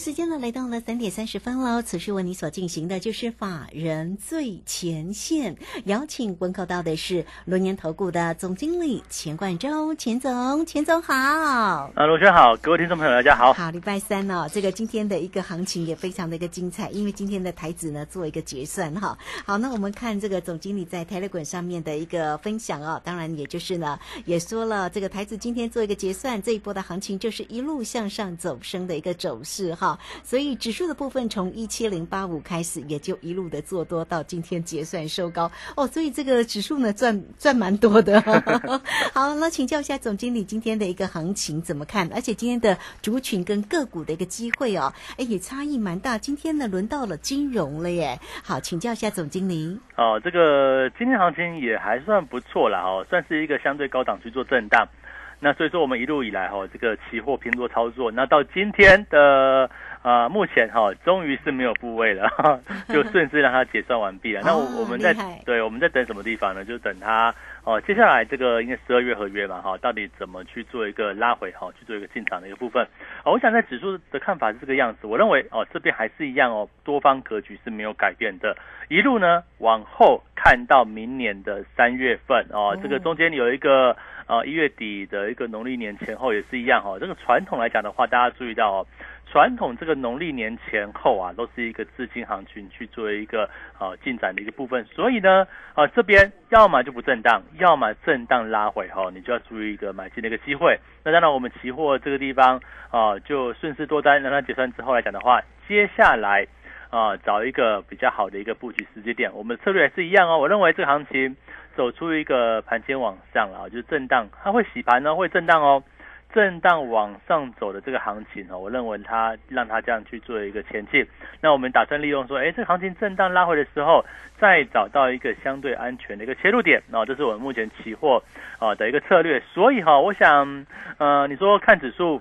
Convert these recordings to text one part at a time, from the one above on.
时间呢来到了三点三十分喽。此时为你所进行的就是法人最前线，邀请问候到的是龙年投顾的总经理钱冠洲，钱总，钱总好。啊，罗轩好，各位听众朋友大家好。好，礼拜三哦，这个今天的一个行情也非常的一个精彩，因为今天的台子呢做一个结算哈。好，那我们看这个总经理在 Telegram 上面的一个分享哦，当然也就是呢也说了，这个台子今天做一个结算，这一波的行情就是一路向上走升的一个走势哈。所以指数的部分从一七零八五开始，也就一路的做多到今天结算收高哦。所以这个指数呢赚赚蛮多的。好，那请教一下总经理今天的一个行情怎么看？而且今天的族群跟个股的一个机会哦，哎也差异蛮大。今天呢轮到了金融了耶。好，请教一下总经理。哦，这个今天行情也还算不错了哦，算是一个相对高档去做震荡。那所以说我们一路以来哈，这个期货偏多操作，那到今天的。啊，目前哈，终于是没有部位了，就顺势让它结算完毕了。那我 我们在对，我们在等什么地方呢？就等它哦，接下来这个应该十二月合约嘛，哈，到底怎么去做一个拉回，哈，去做一个进场的一个部分。哦，我想在指数的看法是这个样子，我认为哦，这边还是一样哦，多方格局是没有改变的，一路呢往后看到明年的三月份哦，这个中间有一个啊一月底的一个农历年前后也是一样哈。这个传统来讲的话，大家注意到哦。传统这个农历年前后啊，都是一个资金行情去做一个呃进展的一个部分，所以呢，呃这边要么就不震荡，要么震荡拉回哈，你就要注意一个买进的一个机会。那当然，我们期货这个地方啊，就顺势多单让它结算之后来讲的话，接下来啊找一个比较好的一个布局时间点，我们策略也是一样哦。我认为这个行情走出一个盘间往上了，就是震荡，它会洗盘呢，会震荡哦。震荡往上走的这个行情哦，我认为它让它这样去做一个前进。那我们打算利用说，哎，这个行情震荡拉回的时候，再找到一个相对安全的一个切入点。哦，这是我们目前期货啊的一个策略。所以哈，我想，呃，你说看指数，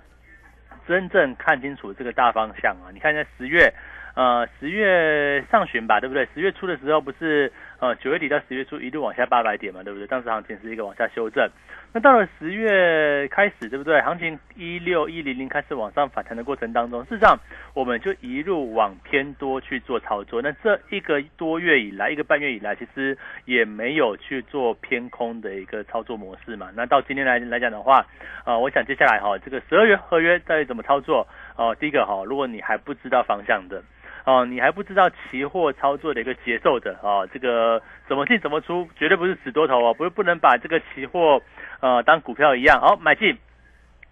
真正看清楚这个大方向啊，你看一下十月。呃，十月上旬吧，对不对？十月初的时候不是呃九月底到十月初一路往下八百点嘛，对不对？当时行情是一个往下修正。那到了十月开始，对不对？行情一六一零零开始往上反弹的过程当中，事实上我们就一路往偏多去做操作。那这一个多月以来，一个半月以来，其实也没有去做偏空的一个操作模式嘛。那到今天来来讲的话，呃，我想接下来哈，这个十二月合约到底怎么操作？哦，第一个哈，如果你还不知道方向的。哦，你还不知道期货操作的一个节奏的哦，这个怎么进怎么出，绝对不是死多头哦，不是不能把这个期货呃当股票一样，好买进，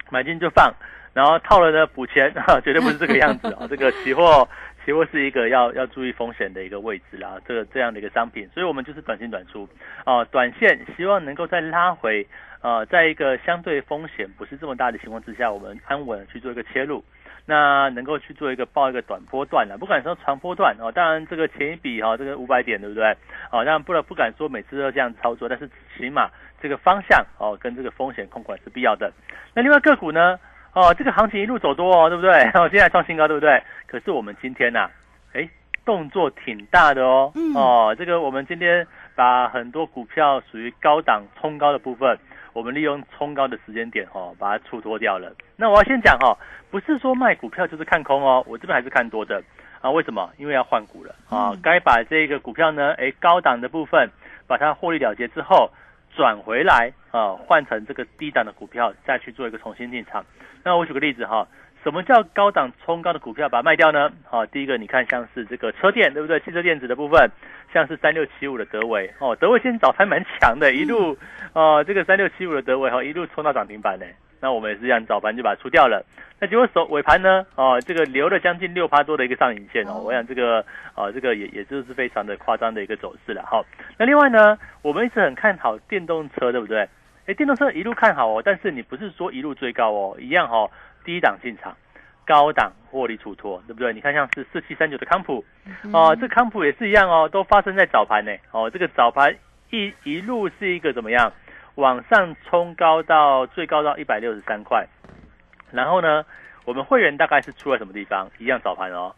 买进就放，然后套了呢补钱，绝对不是这个样子啊，这个期货期货是一个要要注意风险的一个位置啦，这个这样的一个商品，所以我们就是短进短出啊，短线希望能够再拉回，呃，在一个相对风险不是这么大的情况之下，我们安稳去做一个切入。那能够去做一个报一个短波段的，不敢说长波段哦。当然这个前一笔哈，这个五百点对不对？哦，当然不能不敢说每次都这样操作，但是起码这个方向哦跟这个风险控管是必要的。那另外个股呢？哦，这个行情一路走多哦，对不对？哦，现在创新高对不对？可是我们今天呐，哎，动作挺大的哦。哦，这个我们今天把很多股票属于高档冲高的部分。我们利用冲高的时间点哦，把它出脱掉了。那我要先讲哈，不是说卖股票就是看空哦，我这边还是看多的啊。为什么？因为要换股了啊，该把这个股票呢，哎，高档的部分把它获利了结之后，转回来啊，换成这个低档的股票，再去做一个重新进场。那我举个例子哈。什么叫高档冲高的股票把它卖掉呢？好，第一个你看像是这个车电，对不对？汽车电子的部分，像是三六七五的德维哦，德维今天早盘蛮强的，一路哦，这个三六七五的德维哈一路冲到涨停板呢。那我们也是这样，早盘就把它出掉了。那结果首尾盘呢，哦，这个留了将近六趴多的一个上影线哦，我想这个啊，这个也也就是非常的夸张的一个走势了。好，那另外呢，我们一直很看好电动车，对不对？哎，电动车一路看好哦，但是你不是说一路追高哦，一样哈。低档进场，高档获利出脱，对不对？你看像是四七三九的康普，哦，这康普也是一样哦，都发生在早盘呢。哦，这个早盘一一路是一个怎么样？往上冲高到最高到一百六十三块，然后呢，我们会员大概是出在什么地方？一样早盘哦。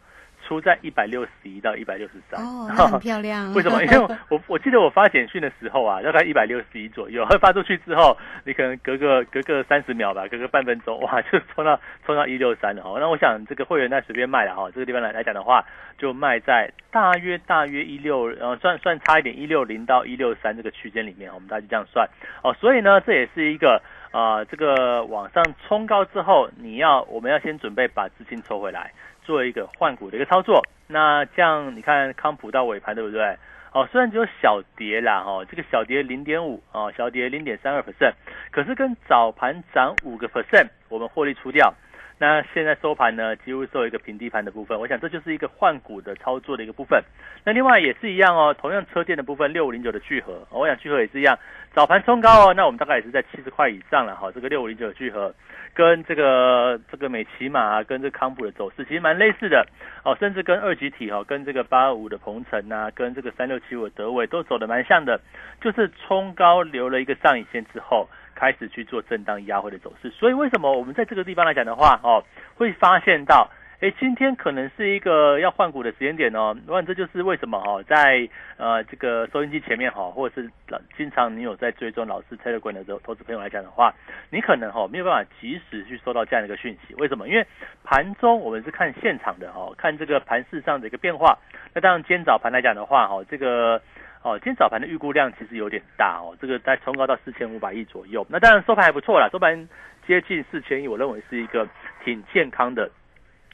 出在一百六十一到一百六十三哦，很漂亮。为什么？因为我 我记得我发简讯的时候啊，大概一百六十一左右，发出去之后，你可能隔个隔个三十秒吧，隔个半分钟，哇，就冲到冲到一六三了哈。那我想这个会员那随便卖了哈，这个地方来来讲的话，就卖在大约大约一六，呃，算算差一点一六零到一六三这个区间里面，我们大家就这样算哦。所以呢，这也是一个啊，这个往上冲高之后，你要我们要先准备把资金抽回来。做一个换股的一个操作，那这样你看康普到尾盘对不对？哦，虽然只有小跌啦，哦，这个小跌零点五，哦，小跌零点三二 percent，可是跟早盘涨五个 percent，我们获利出掉。那现在收盘呢，几乎收一个平低盘的部分，我想这就是一个换股的操作的一个部分。那另外也是一样哦，同样车电的部分，六五零九的聚合，我想聚合也是一样，早盘冲高哦，那我们大概也是在七十块以上了哈。这个六五零九的聚合跟这个这个美骑马跟这康普的走势其实蛮类似的哦，甚至跟二级体哈，跟这个八二五的鹏程啊，跟这个三六七五的德伟都走的蛮像的，就是冲高留了一个上影线之后。开始去做震荡压回的走势，所以为什么我们在这个地方来讲的话，哦，会发现到，哎，今天可能是一个要换股的时间点哦。我想这就是为什么哈，在呃这个收音机前面哈，或者是经常你有在追踪老师 Telegram 的投资朋友来讲的话，你可能哈没有办法及时去收到这样的一个讯息。为什么？因为盘中我们是看现场的哈，看这个盘市上的一个变化。那当然今天早盘来讲的话，哈，这个。哦，今天早盘的预估量其实有点大哦，这个在冲高到四千五百亿左右。那当然收盘还不错啦，收盘接近四千亿，我认为是一个挺健康的。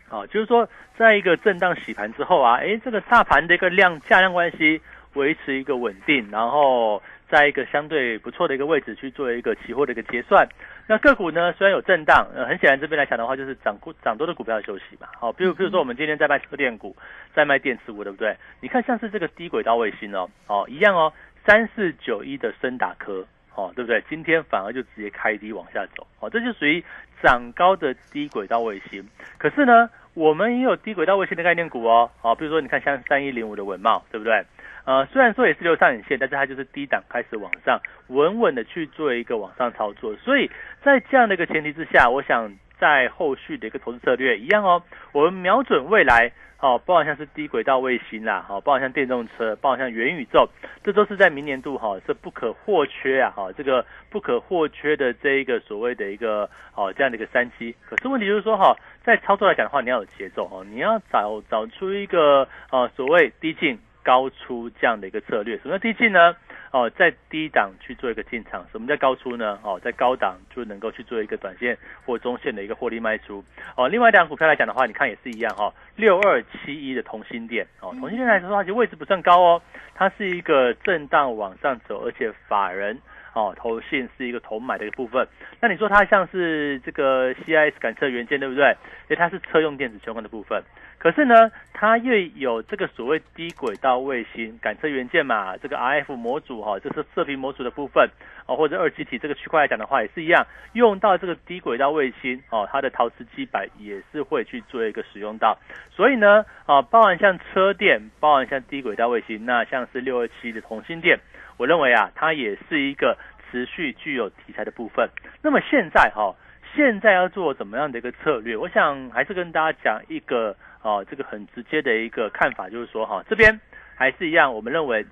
哦，就是说在一个震荡洗盘之后啊，哎，这个大盘的一个量价量关系维持一个稳定，然后。在一个相对不错的一个位置去做一个期货的一个结算，那个股呢虽然有震荡，呃，很显然这边来讲的话，就是涨股涨多的股票休息嘛。好，比如比如说我们今天在卖车电股，在卖电池股，对不对？你看像是这个低轨道卫星哦，哦一样哦，三四九一的深达科，哦对不对？今天反而就直接开低往下走，哦，这就属于涨高的低轨道卫星。可是呢，我们也有低轨道卫星的概念股哦，好，比如说你看像三一零五的文茂，对不对？呃，虽然说也是留上影线，但是它就是低档开始往上，稳稳的去做一个往上操作。所以在这样的一个前提之下，我想在后续的一个投资策略一样哦，我们瞄准未来，好，包括像是低轨道卫星啦，好，包括像电动车，包括像元宇宙，这都是在明年度哈是不可或缺啊，哈，这个不可或缺的这一个所谓的一个哦这样的一个三期。可是问题就是说哈，在操作来讲的话，你要有节奏哦，你要找找出一个呃所谓低进。高出这样的一个策略，什么叫低进呢？哦，在低档去做一个进场，什么叫高出呢？哦，在高档就能够去做一个短线或中线的一个获利卖出。哦，另外两股票来讲的话，你看也是一样哈，六二七一的同心店，哦，同心店来说的话，其实位置不算高哦，它是一个震荡往上走，而且法人。哦，投信是一个投买的一个部分。那你说它像是这个 CIS 感测元件，对不对？因为它是车用电子相关的部分。可是呢，它又有这个所谓低轨道卫星感测元件嘛，这个 RF 模组哈，就是射频模组的部分哦，或者二极体这个区块来讲的话，也是一样，用到这个低轨道卫星哦，它的陶瓷基板也是会去做一个使用到。所以呢，啊，包含像车电，包含像低轨道卫星，那像是六二七的同心电。我认为啊，它也是一个持续具有题材的部分。那么现在哈，现在要做怎么样的一个策略？我想还是跟大家讲一个哦，这个很直接的一个看法，就是说哈，这边还是一样，我们认为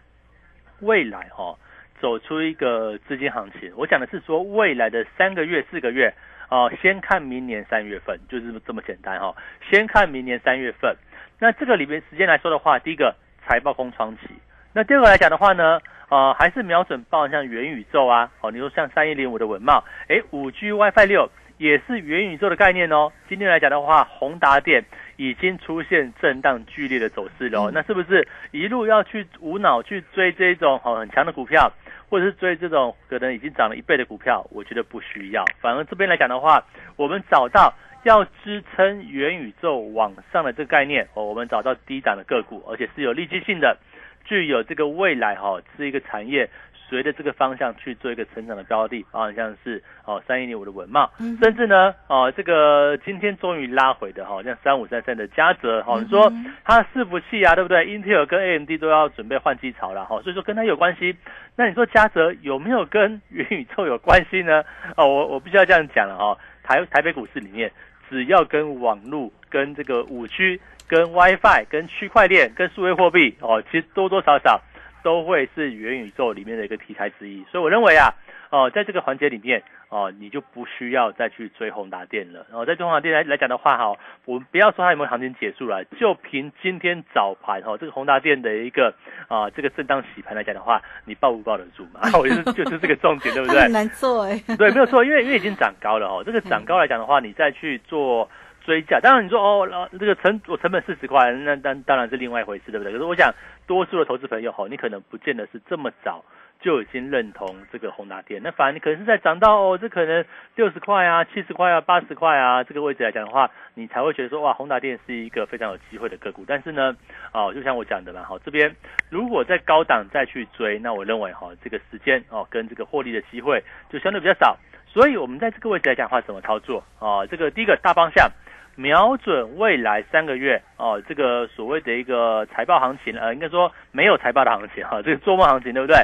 未来哈走出一个资金行情。我讲的是说未来的三个月、四个月哦，先看明年三月份，就是这么简单哈。先看明年三月份，那这个里面时间来说的话，第一个财报空窗期，那第二个来讲的话呢？啊，还是瞄准报像元宇宙啊，哦，你说像三一零五的文茂，哎，五 G WiFi 六也是元宇宙的概念哦。今天来讲的话，宏达电已经出现震荡剧烈的走势了，那是不是一路要去无脑去追这种哦很强的股票，或者是追这种可能已经涨了一倍的股票？我觉得不需要，反而这边来讲的话，我们找到要支撑元宇宙往上的这个概念哦，我们找到低档的个股，而且是有利基性的。具有这个未来哈，是一个产业随着这个方向去做一个成长的标的啊，像是哦三一零五的文茂，嗯甚至呢哦这个今天终于拉回的哈，像三五三三的嘉泽哈，你说嗯它伺服器啊，对不对？Intel 跟 AMD 都要准备换机潮了哈，所以说跟它有关系。那你说嘉泽有没有跟元宇宙有关系呢？哦，我我必须要这样讲了哈，台台北股市里面，只要跟网络、跟这个五 G、跟 WiFi、跟区块链、跟数位货币哦，其实多多少少都会是元宇宙里面的一个题材之一。所以我认为啊，哦，在这个环节里面哦，你就不需要再去追宏达电了。然哦，在中宏达电来来讲的话，哈，我们不要说它有没有行情结束了，就凭今天早盘哈、哦、这个宏达电的一个啊这个震荡洗盘来讲的话，你抱不抱得住嘛？我就是就是这个重点，对不对？很难做哎，对，没有错，因为因为已经涨高了哦，这个涨高来讲的话，你再去做追价，当然你说哦，呃这个成我成本四十块，那当当然是另外一回事，对不对？可是我想，多数的投资朋友哈，你可能不见得是这么早就已经认同这个宏达电，那反而你可能是在涨到哦，这可能六十块啊、七十块啊、八十块啊这个位置来讲的话，你才会觉得说哇，宏达电是一个非常有机会的个股。但是呢，哦，就像我讲的嘛，哈，这边如果在高档再去追，那我认为哈，这个时间哦跟这个获利的机会就相对比较少。所以我们在这个位置来讲的话，怎么操作哦？这个第一个大方向，瞄准未来三个月哦，这个所谓的一个财报行情，呃，应该说没有财报的行情哈、这个做梦行情，对不对？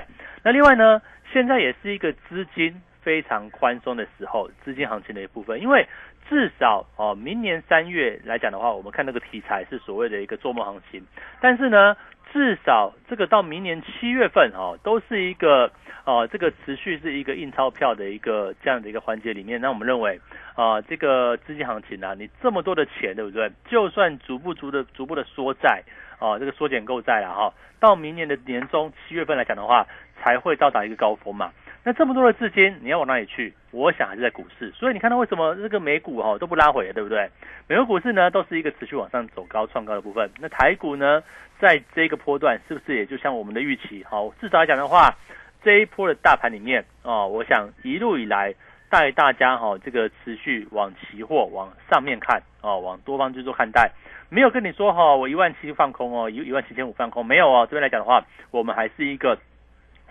那另外呢，现在也是一个资金非常宽松的时候，资金行情的一部分，因为至少哦，明年三月来讲的话，我们看那个题材是所谓的一个做梦行情，但是呢，至少这个到明年七月份哦，都是一个哦，这个持续是一个印钞票的一个这样的一个环节里面，那我们认为啊，这个资金行情啊，你这么多的钱，对不对？就算逐步逐的逐步的缩债哦，这个缩减购债了哈，到明年的年中七月份来讲的话，才会到达一个高峰嘛。那这么多的资金，你要往哪里去？我想还是在股市。所以你看到为什么这个美股哈、都不拉回，对不对？美国股市呢都是一个持续往上走高创高的部分。那台股呢，在这个波段是不是也就像我们的预期？好，至少来讲的话，这一波的大盘里面哦，我想一路以来带大家哈、这个持续往期货往上面看哦，往多方去做看待。没有跟你说哈、我一万七放空哦，一一万七千五放空，没有哦。这边来讲的话，我们还是一个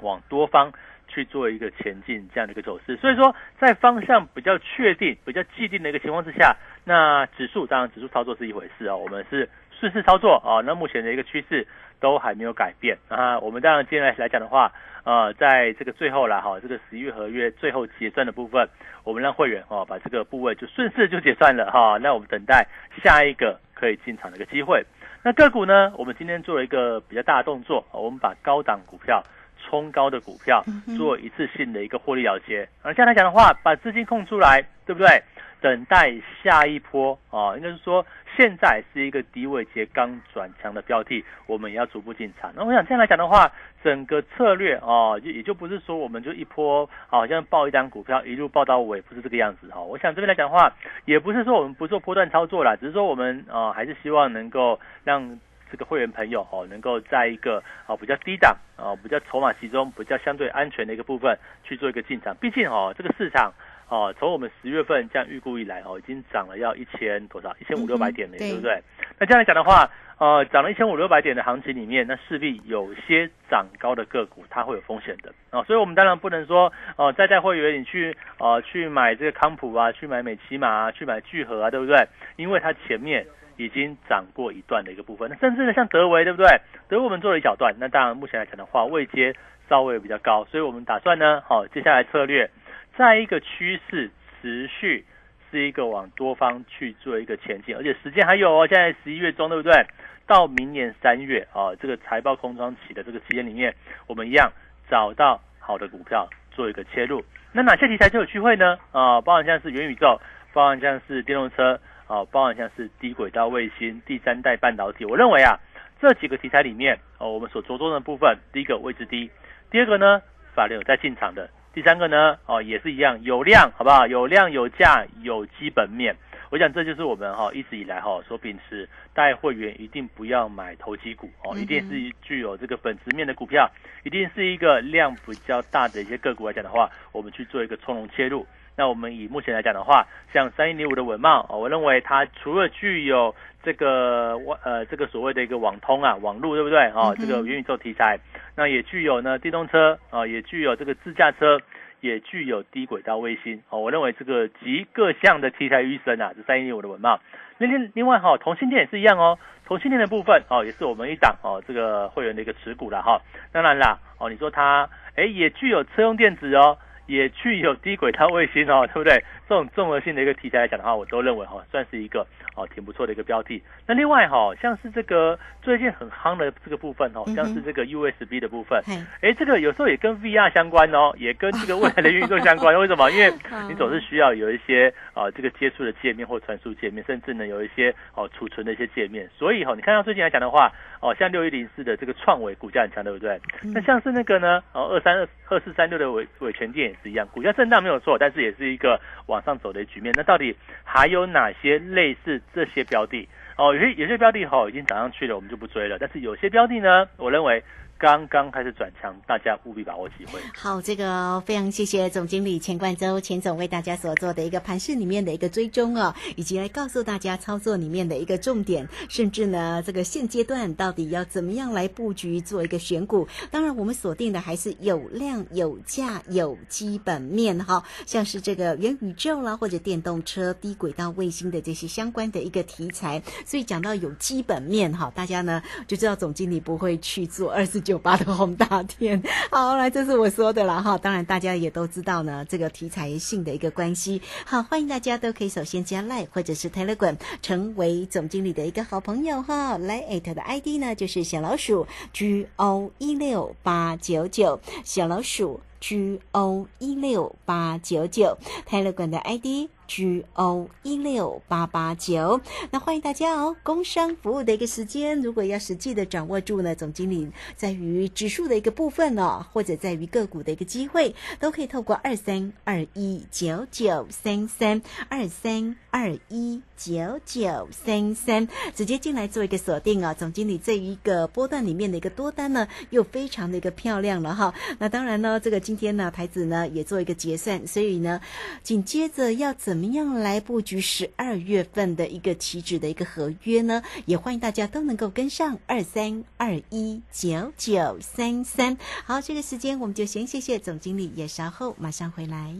往多方去做一个前进这样的一个走势。所以说，在方向比较确定、比较既定的一个情况之下，那指数当然指数操作是一回事哦，我们是顺势操作啊。那目前的一个趋势都还没有改变啊。我们当然今天来来讲的话，呃，在这个最后了哈，这个十一月合约最后结算的部分，我们让会员哦把这个部位就顺势就结算了哈。那我们等待下一个可以进场的一个机会。那个股呢，我们今天做了一个比较大的动作，我们把高档股票。冲高的股票做一次性的一个获利了结，而这样来讲的话，把资金空出来，对不对？等待下一波啊，应该是说现在是一个低位接刚转强的标的，我们也要逐步进场。那我想这样来讲的话，整个策略啊，就也就不是说我们就一波好像报一张股票一路报到尾，不是这个样子哈。我想这边来讲的话，也不是说我们不做波段操作啦，只是说我们啊还是希望能够让。这个会员朋友哦，能够在一个哦比较低档哦比较筹码集中、比较相对安全的一个部分去做一个进场。毕竟哦，这个市场哦，从我们十月份这样预估以来哦，已经涨了要一千多少？一千五六百点了，对不对？那这样来讲的话，呃，涨了一千五六百点的行情里面，那势必有些涨高的个股它会有风险的啊、哦，所以我们当然不能说哦，再带会员你去呃去买这个康普啊，去买美骑马啊，去买聚合啊，对不对？因为它前面。已经涨过一段的一个部分，那甚至呢，像德维对不对？德维我们做了一小段，那当然目前来讲的话，位阶稍微比较高，所以我们打算呢，好、接下来策略，在一个趋势持续是一个往多方去做一个前进，而且时间还有哦，现在十一月中对不对？到明年三月啊，这个财报空窗期的这个期间里面，我们一样找到好的股票做一个切入。那哪些题材就有机会呢？啊，包含像是元宇宙，包含像是电动车。啊，包含像是低轨道卫星、第三代半导体，我认为啊，这几个题材里面，哦，我们所着重的部分，第一个位置低，第二个呢，法人有在进场的，第三个呢，哦，也是一样，有量，好不好？有量有价有基本面，我想这就是我们哈、哦、一直以来哈、哦、所秉持，带会员一定不要买投机股哦，一定是具有这个本质面的股票，一定是一个量比较大的一些个股来讲的话，我们去做一个从容切入。那我们以目前来讲的话，像三一零五的文茂，哦，我认为它除了具有这个呃这个所谓的一个网通啊网络对不对？哦，这个元宇宙题材，那也具有呢电动车啊，也具有这个自驾车，也具有低轨道卫星哦。我认为这个集各项的题材于一身啊，这三一零五的文茂。另另另外哈，同性恋也是一样哦，同性恋的部分哦，也是我们一档哦这个会员的一个持股了哈。当然啦哦，你说它哎也具有车用电子哦。也具有低轨道卫星哦，对不对？这种综合性的一个题材来讲的话，我都认为哈，算是一个哦挺不错的一个标的。那另外哈，像是这个最近很夯的这个部分哦，像是这个 USB 的部分，哎，这个有时候也跟 VR 相关哦，也跟这个未来的运作相关。为什么？因为 你总是需要有一些啊这个接触的界面或传输界面，甚至呢有一些哦储存的一些界面。所以哈，你看到最近来讲的话，哦像六一零四的这个创维股价很强，对不对？那像是那个呢，哦二三二二四三六的伟伟全电。是一样，股价震荡没有错，但是也是一个往上走的局面。那到底还有哪些类似这些标的？哦，有些有些标的哈已经涨上去了，我们就不追了。但是有些标的呢，我认为。刚刚开始转强，大家务必把握机会。好，这个非常谢谢总经理钱冠洲钱总为大家所做的一个盘市里面的一个追踪哦，以及来告诉大家操作里面的一个重点，甚至呢这个现阶段到底要怎么样来布局做一个选股。当然，我们锁定的还是有量有价有基本面哈，像是这个元宇宙啦，或者电动车、低轨道卫星的这些相关的一个题材。所以讲到有基本面哈，大家呢就知道总经理不会去做二十。九八的红大天，好，来，这是我说的了哈。当然，大家也都知道呢，这个题材性的一个关系。好，欢迎大家都可以首先加 Line 或者是 Telegram，成为总经理的一个好朋友哈。来艾特的 ID 呢，就是小老鼠 G O 一六八九九，小老鼠 G O 一六八九九，Telegram 的 ID。G O 一六八八九，那欢迎大家哦！工商服务的一个时间，如果要实际的掌握住呢，总经理在于指数的一个部分呢，或者在于个股的一个机会，都可以透过二三二一九九三三二三二一九九三三直接进来做一个锁定啊！总经理这一个波段里面的一个多单呢，又非常的一个漂亮了哈。那当然呢，这个今天呢，台子呢也做一个结算，所以呢，紧接着要怎怎么样来布局十二月份的一个期指的一个合约呢？也欢迎大家都能够跟上二三二一九九三三。好，这个时间我们就先谢谢总经理，也稍后马上回来。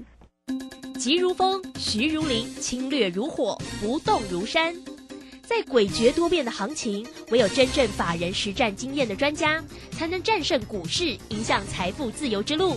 急如风，徐如林，侵略如火，不动如山。在诡谲多变的行情，唯有真正法人实战经验的专家，才能战胜股市，迎向财富自由之路。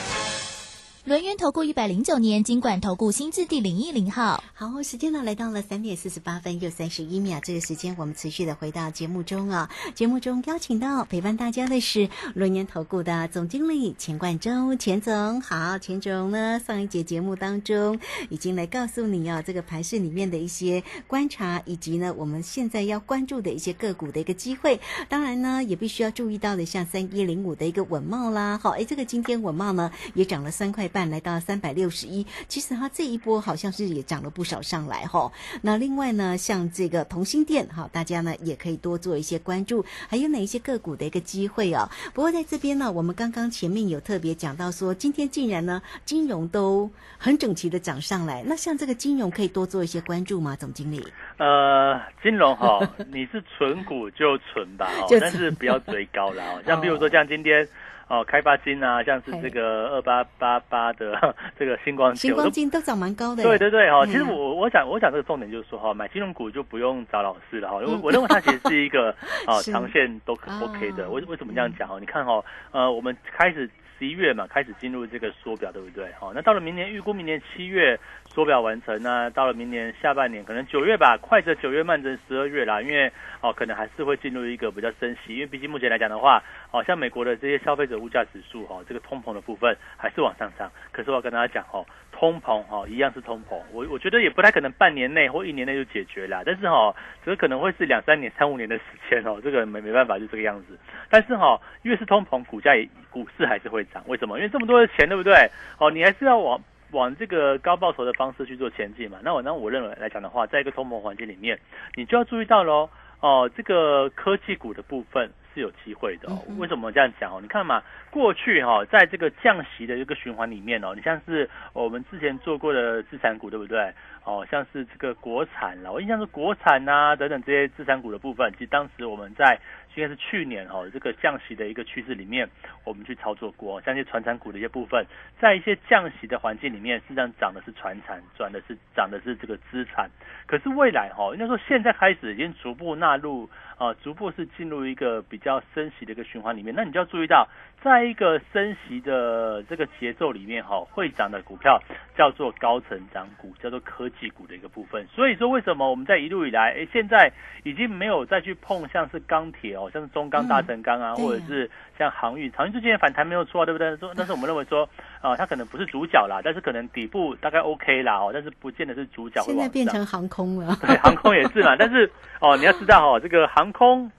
轮源投顾一百零九年金管投顾新字第零一零号，好，时间呢来到了三点四十八分又三十一秒，这个时间我们持续的回到节目中啊。节目中邀请到陪伴大家的是轮源投顾的总经理钱冠中，钱总好，钱总呢上一节节目当中已经来告诉你啊，这个盘市里面的一些观察，以及呢我们现在要关注的一些个股的一个机会。当然呢，也必须要注意到的，像三一零五的一个稳茂啦，好，哎，这个今天稳茂呢也涨了三块。半来到三百六十一，其实它这一波好像是也涨了不少上来哈。那另外呢，像这个同心店哈，大家呢也可以多做一些关注，还有哪一些个股的一个机会啊？不过在这边呢，我们刚刚前面有特别讲到说，今天竟然呢金融都很整齐的涨上来。那像这个金融可以多做一些关注吗？总经理？呃，金融哈，你是存股就存吧，但是不要追高了哦。像比如说 像今天。哦，开发金啊，像是这个二八八八的 这个星光金，星光金都涨蛮高的。对对对，哈，其实我我想我想这个重点就是说哈，买金融股就不用找老师了哈，因为我认为它其实是一个 啊长线都 OK 的。为为什么这样讲哦？你看哈，呃，我们开始十一月嘛开始进入这个缩表，对不对？哦，那到了明年预估明年七月缩表完成呢，到了明年下半年可能九月吧，快则九月，慢则十二月啦，因为哦可能还是会进入一个比较升息，因为毕竟目前来讲的话，哦像美国的这些消费者物价指数哈，这个通膨的部分还是往上涨，可是我要跟大家讲哦。通膨哈一样是通膨，我我觉得也不太可能半年内或一年内就解决了，但是哈，这个可能会是两三年、三五年的时间哦，这个没没办法就这个样子。但是哈，越是通膨，股价也股市还是会涨，为什么？因为这么多的钱，对不对？哦，你还是要往往这个高报酬的方式去做前进嘛。那我那我认为来讲的话，在一个通膨环境里面，你就要注意到喽。哦，这个科技股的部分是有机会的。为什么这样讲哦？你看嘛，过去哈，在这个降息的一个循环里面哦，你像是我们之前做过的资产股，对不对？哦，像是这个国产啦，我印象是国产呐等等这些资产股的部分，其实当时我们在。应该是去年哈，这个降息的一个趋势里面，我们去操作过，像一些传产股的一些部分，在一些降息的环境里面，实际上涨的是传产，转的是涨的是这个资产。可是未来哈，应该说现在开始已经逐步纳入啊，逐步是进入一个比较升息的一个循环里面。那你就要注意到，在一个升息的这个节奏里面哈，会涨的股票叫做高成长股，叫做科技股的一个部分。所以说，为什么我们在一路以来，哎，现在已经没有再去碰像是钢铁。好像是中钢、大成钢啊，或者是像航运，航运最近反弹没有错，对不对？说，但是我们认为说，啊，它可能不是主角啦，但是可能底部大概 OK 啦，哦，但是不见得是主角。现在变成航空了，对，航空也是嘛，但是哦，你要知道哦，这个航空。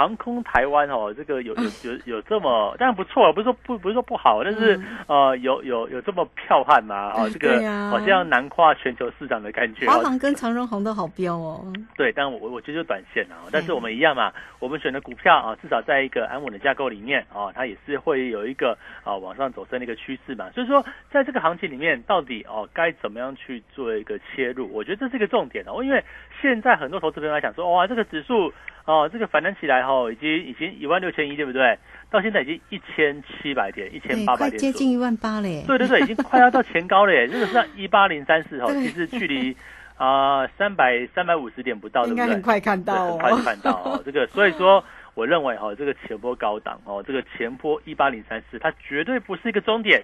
航空台湾哦，这个有有有有这么，当然不错，不是说不不是说不好，但是呃，有有有这么彪悍嘛？哦，这个好像南跨全球市场的感觉。华航跟长荣航都好彪哦。对，但我我觉得就短线啊，但是我们一样嘛，我们选的股票啊，至少在一个安稳的架构里面啊，它也是会有一个啊往上走升的一个趋势嘛。所以说，在这个行情里面，到底哦该怎么样去做一个切入？我觉得这是一个重点哦，因为现在很多投资朋友来讲说，哇，这个指数。哦，这个反弹起来哈，已经已经一万六千一，对不对？到现在已经一千七百点，一千八百点，接近一万八嘞。对对对，已经快要到前高了耶！这个是一八零三四哈，其实距离啊三百三百五十点不到，对不对？应该很快看到，很快就看到哦。这个所以说，我认为哈，这个前波高档哦，这个前波一八零三四，它绝对不是一个终点。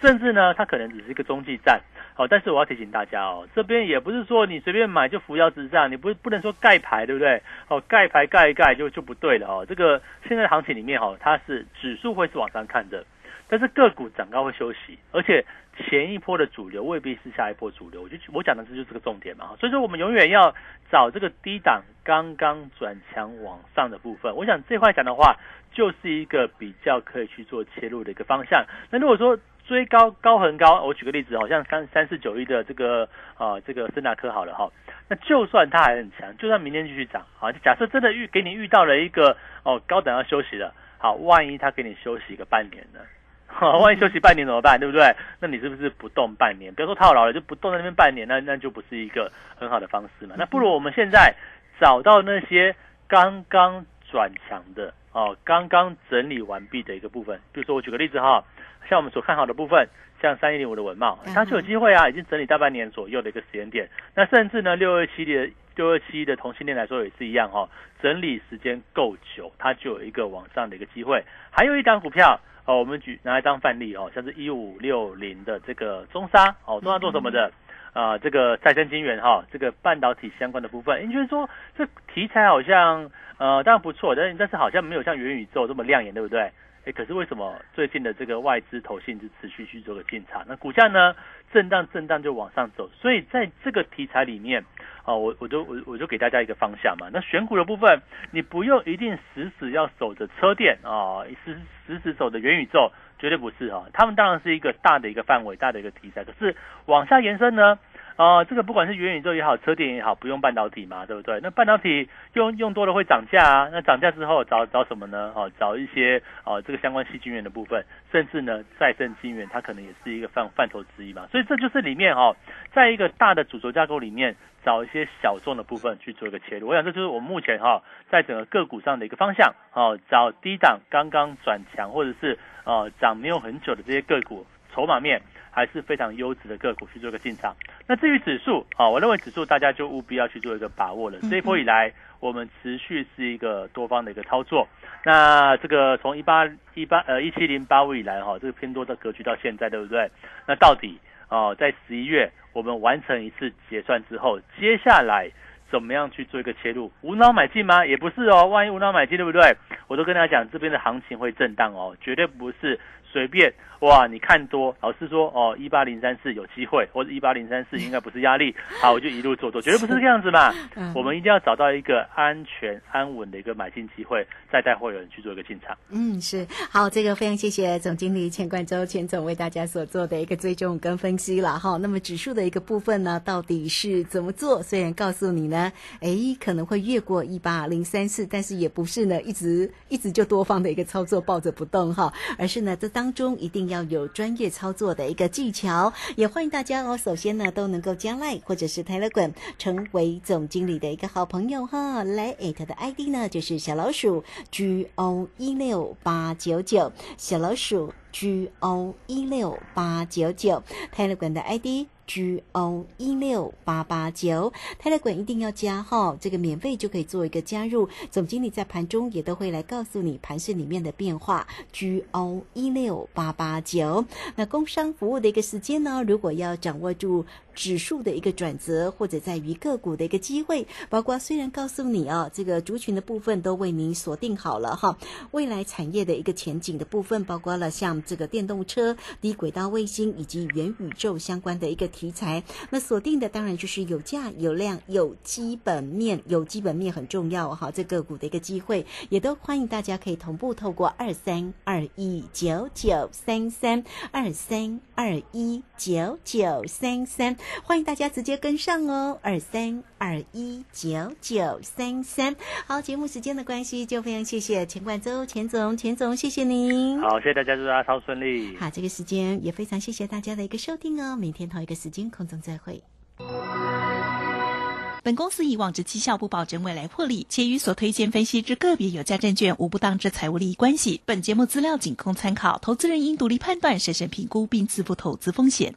甚至呢，它可能只是一个中继站，好，但是我要提醒大家哦，这边也不是说你随便买就扶摇直上，你不不能说盖牌，对不对？哦，盖牌盖一盖就就不对了哦。这个现在行情里面哈，它是指数会是往上看的，但是个股涨高会休息，而且前一波的主流未必是下一波主流。我就我讲的这就是个重点嘛，所以说我们永远要找这个低档刚刚转强往上的部分。我想这块讲的话，就是一个比较可以去做切入的一个方向。那如果说，追高高很高，我举个例子，好像三三四九一的这个啊，这个森达科好了哈，那就算它还很强，就算明天继续涨，好，假设真的遇给你遇到了一个哦高等要休息了，好，万一它给你休息个半年呢？万一休息半年怎么办？对不对？那你是不是不动半年？比如说套牢了就不动在那边半年，那那就不是一个很好的方式嘛。那不如我们现在找到那些刚刚转强的哦，刚刚整理完毕的一个部分，比如说我举个例子哈。像我们所看好的部分，像三一零五的文茂，它就有机会啊，已经整理大半年左右的一个时间点。那甚至呢，六二七的六二七的同性恋来说也是一样哈，整理时间够久，它就有一个往上的一个机会。还有一张股票哦，我们举拿来当范例哦，像是一五六零的这个中沙哦，中沙做什么的啊？这个再生晶圆哈，这个半导体相关的部分，你觉得说这题材好像呃当然不错，但但是好像没有像元宇宙这么亮眼，对不对？哎，可是为什么最近的这个外资投信是持续去做个进场？那股价呢，震荡震荡就往上走。所以在这个题材里面，啊，我我就我我就给大家一个方向嘛。那选股的部分，你不用一定死死要守着车电啊，死死死守着元宇宙，绝对不是啊。他们当然是一个大的一个范围，大的一个题材。可是往下延伸呢？啊，这个不管是元宇宙也好，车电也好，不用半导体嘛，对不对？那半导体用用多了会涨价啊，那涨价之后找找什么呢？哦，找一些哦这个相关细菌源的部分，甚至呢再生晶源，它可能也是一个范范畴之一嘛。所以这就是里面哈，在一个大的主轴架构里面，找一些小众的部分去做一个切入。我想这就是我们目前哈在整个个股上的一个方向哦，找低档刚刚转强或者是呃涨没有很久的这些个股。筹码面还是非常优质的个股去做一个进场。那至于指数啊，我认为指数大家就务必要去做一个把握了。这一波以来，我们持续是一个多方的一个操作。那这个从一八一八呃一七零八五以来哈，这个偏多的格局到现在，对不对？那到底哦，在十一月我们完成一次结算之后，接下来怎么样去做一个切入？无脑买进吗？也不是哦，万一无脑买进，对不对？我都跟大家讲，这边的行情会震荡哦，绝对不是随便哇！你看多，老师说哦，一八零三四有机会，或者一八零三四应该不是压力，好，我就一路做多，绝对不是这样子嘛。我们一定要找到一个安全安稳的一个买进机会，再带会员去做一个进场。嗯，是好，这个非常谢谢总经理钱冠洲钱总为大家所做的一个追踪跟分析了哈。那么指数的一个部分呢，到底是怎么做？虽然告诉你呢，哎，可能会越过一八零三四，但是也不是呢，一直一直就多方的一个操作抱着不动哈，而是呢，这当当中一定要有专业操作的一个技巧。也欢迎大家哦，首先呢都能够加来或者是 Telegram 成为总经理的一个好朋友哈。来，at 的 ID 呢就是小老鼠 G O 一六八九九，小老鼠 G O 一六八九九，Telegram 的 ID。G O 一六八八九，泰勒管一定要加哈，这个免费就可以做一个加入。总经理在盘中也都会来告诉你盘市里面的变化。G O 一六八八九，那工商服务的一个时间呢？如果要掌握住指数的一个转折，或者在于个股的一个机会，包括虽然告诉你啊，这个族群的部分都为您锁定好了哈，未来产业的一个前景的部分，包括了像这个电动车、低轨道卫星以及元宇宙相关的一个。题材，那锁定的当然就是有价有量有基本面，有基本面很重要哈。这个股的一个机会，也都欢迎大家可以同步透过二三二一九九三三二三二一九九三三，欢迎大家直接跟上哦。二三二一九九三三，好，节目时间的关系，就非常谢谢钱冠周钱总钱总，谢谢您。好，谢谢大家，祝大家超顺利。好，这个时间也非常谢谢大家的一个收听哦。明天同一个时。时间空中再会。本公司以往之绩效不保证未来获利，且与所推荐分析之个别有价证券无不当之财务利益关系。本节目资料仅供参考，投资人应独立判断、审慎评估并自负投资风险。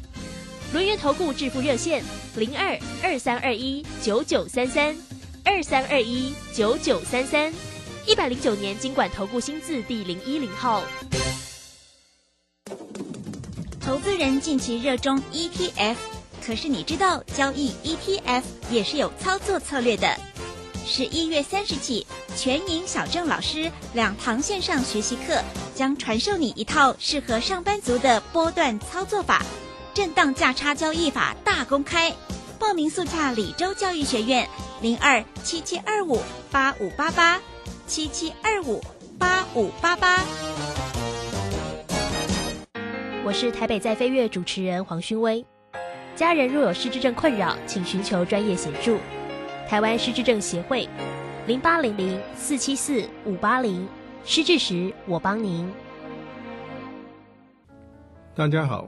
轮源投顾致富热线零二二三二一九九三三二三二一九九三三，一百零九年经管投顾新字第零一零号。投资人近期热衷 ETF。可是你知道交易 ETF 也是有操作策略的。十一月三十起，全银小郑老师两堂线上学习课将传授你一套适合上班族的波段操作法，震荡价差交易法大公开。报名速洽李州教育学院零二七七二五八五八八七七二五八五八八。我是台北在飞跃主持人黄勋威。家人若有失智症困扰，请寻求专业协助。台湾失智症协会，零八零零四七四五八零。失智时，我帮您。大家好，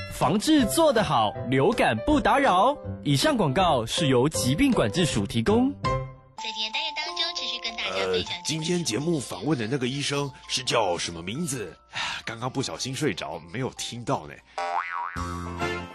防治做得好，流感不打扰。以上广告是由疾病管制署提供。在今天单元当中，持续跟大家呃，今天节目访问的那个医生是叫什么名字？刚刚不小心睡着，没有听到呢。